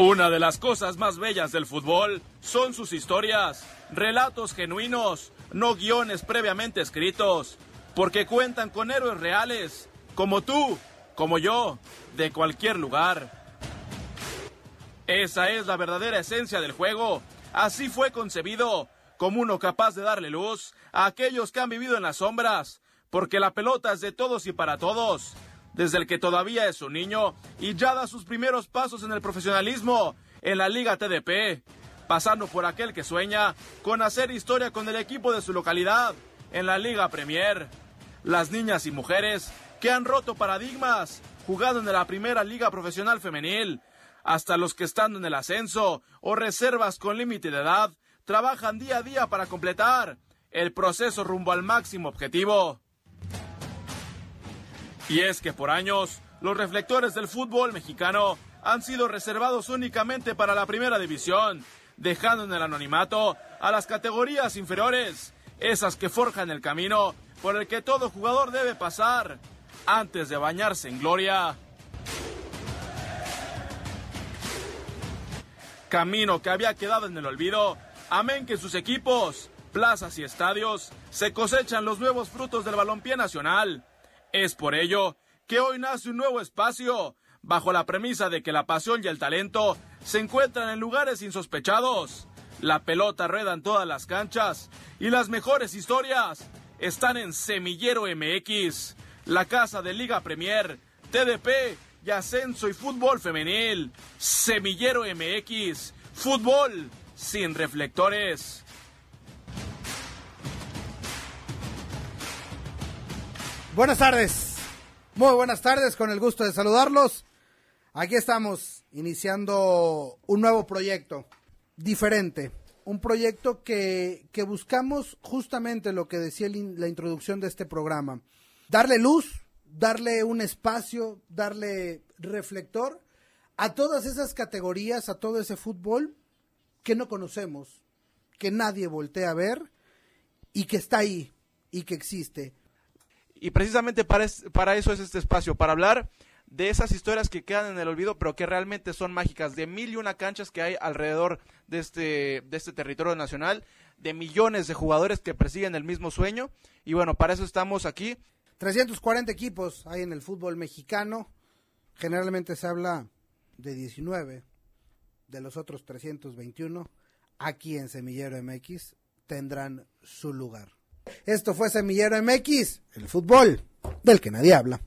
Una de las cosas más bellas del fútbol son sus historias, relatos genuinos, no guiones previamente escritos, porque cuentan con héroes reales, como tú, como yo, de cualquier lugar. Esa es la verdadera esencia del juego. Así fue concebido, como uno capaz de darle luz a aquellos que han vivido en las sombras, porque la pelota es de todos y para todos desde el que todavía es un niño y ya da sus primeros pasos en el profesionalismo en la Liga TDP, pasando por aquel que sueña con hacer historia con el equipo de su localidad en la Liga Premier. Las niñas y mujeres que han roto paradigmas jugando en la primera liga profesional femenil, hasta los que están en el ascenso o reservas con límite de edad, trabajan día a día para completar el proceso rumbo al máximo objetivo. Y es que por años, los reflectores del fútbol mexicano han sido reservados únicamente para la primera división, dejando en el anonimato a las categorías inferiores, esas que forjan el camino por el que todo jugador debe pasar antes de bañarse en gloria. Camino que había quedado en el olvido, amén que sus equipos, plazas y estadios se cosechan los nuevos frutos del balompié nacional es por ello que hoy nace un nuevo espacio, bajo la premisa de que la pasión y el talento se encuentran en lugares insospechados. La pelota rueda en todas las canchas y las mejores historias están en Semillero MX, la casa de Liga Premier, TDP y Ascenso y Fútbol Femenil. Semillero MX, fútbol sin reflectores. Buenas tardes, muy buenas tardes, con el gusto de saludarlos. Aquí estamos iniciando un nuevo proyecto, diferente, un proyecto que, que buscamos justamente lo que decía la introducción de este programa, darle luz, darle un espacio, darle reflector a todas esas categorías, a todo ese fútbol que no conocemos, que nadie voltea a ver y que está ahí y que existe. Y precisamente para, eso es este espacio, para hablar de esas historias que quedan en el olvido, pero que realmente son mágicas, de mil y una canchas que hay alrededor de este, de este territorio nacional, de millones de jugadores que persiguen el mismo sueño. Y bueno, para eso estamos aquí. 340 equipos hay en el fútbol mexicano. Generalmente se habla de 19, de los otros 321. Aquí en Semillero MX tendrán su lugar. Esto fue Semillero MX, el fútbol del que nadie habla.